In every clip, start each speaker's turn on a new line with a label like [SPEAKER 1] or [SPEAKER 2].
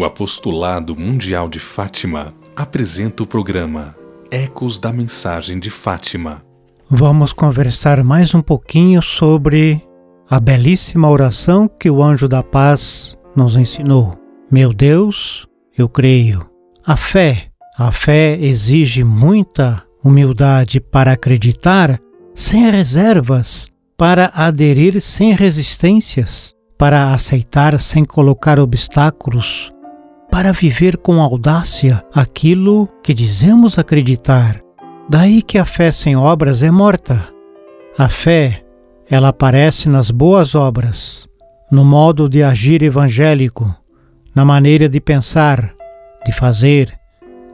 [SPEAKER 1] O Apostolado Mundial de Fátima apresenta o programa Ecos da Mensagem de Fátima.
[SPEAKER 2] Vamos conversar mais um pouquinho sobre a belíssima oração que o anjo da paz nos ensinou. Meu Deus, eu creio. A fé, a fé exige muita humildade para acreditar sem reservas, para aderir sem resistências, para aceitar sem colocar obstáculos, para viver com audácia aquilo que dizemos acreditar. Daí que a fé sem obras é morta. A fé, ela aparece nas boas obras, no modo de agir evangélico, na maneira de pensar, de fazer,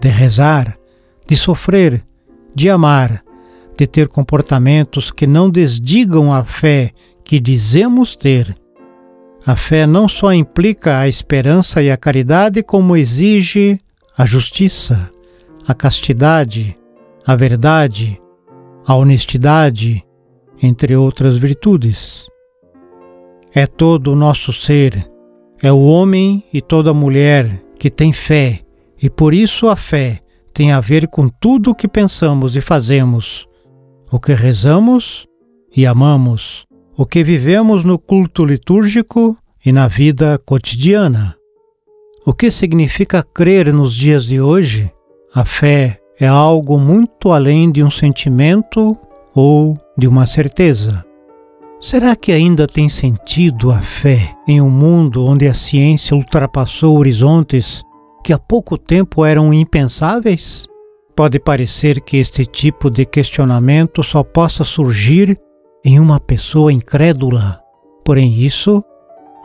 [SPEAKER 2] de rezar, de sofrer, de amar, de ter comportamentos que não desdigam a fé que dizemos ter. A fé não só implica a esperança e a caridade, como exige a justiça, a castidade, a verdade, a honestidade, entre outras virtudes. É todo o nosso ser, é o homem e toda mulher que tem fé, e por isso a fé tem a ver com tudo o que pensamos e fazemos, o que rezamos e amamos, o que vivemos no culto litúrgico e na vida cotidiana. O que significa crer nos dias de hoje? A fé é algo muito além de um sentimento ou de uma certeza. Será que ainda tem sentido a fé em um mundo onde a ciência ultrapassou horizontes que há pouco tempo eram impensáveis? Pode parecer que este tipo de questionamento só possa surgir em uma pessoa incrédula. Porém, isso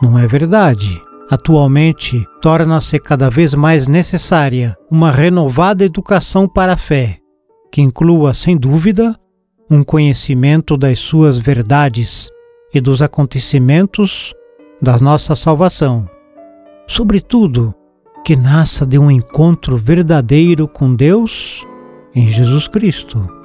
[SPEAKER 2] não é verdade. Atualmente, torna-se cada vez mais necessária uma renovada educação para a fé, que inclua, sem dúvida, um conhecimento das suas verdades e dos acontecimentos da nossa salvação. Sobretudo, que nasça de um encontro verdadeiro com Deus em Jesus Cristo.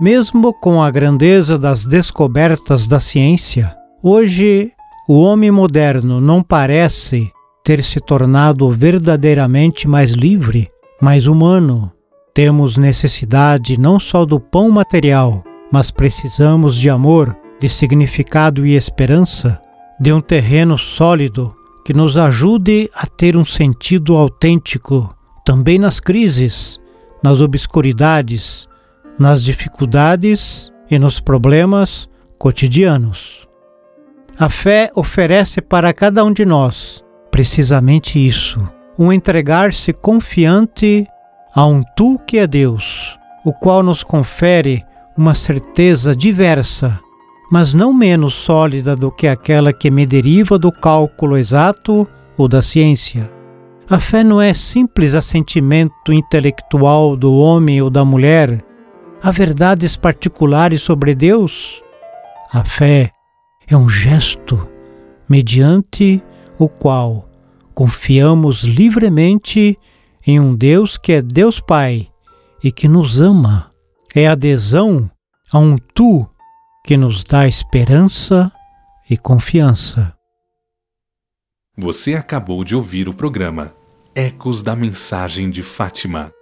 [SPEAKER 2] Mesmo com a grandeza das descobertas da ciência, hoje o homem moderno não parece ter se tornado verdadeiramente mais livre, mais humano. Temos necessidade não só do pão material, mas precisamos de amor, de significado e esperança, de um terreno sólido que nos ajude a ter um sentido autêntico também nas crises, nas obscuridades, nas dificuldades e nos problemas cotidianos. A fé oferece para cada um de nós precisamente isso: um entregar-se confiante a um Tu que é Deus, o qual nos confere uma certeza diversa mas não menos sólida do que aquela que me deriva do cálculo exato ou da ciência. A fé não é simples assentimento intelectual do homem ou da mulher a verdades particulares sobre Deus. A fé é um gesto mediante o qual confiamos livremente em um Deus que é Deus Pai e que nos ama. É adesão a um Tu que nos dá esperança e confiança.
[SPEAKER 1] Você acabou de ouvir o programa Ecos da Mensagem de Fátima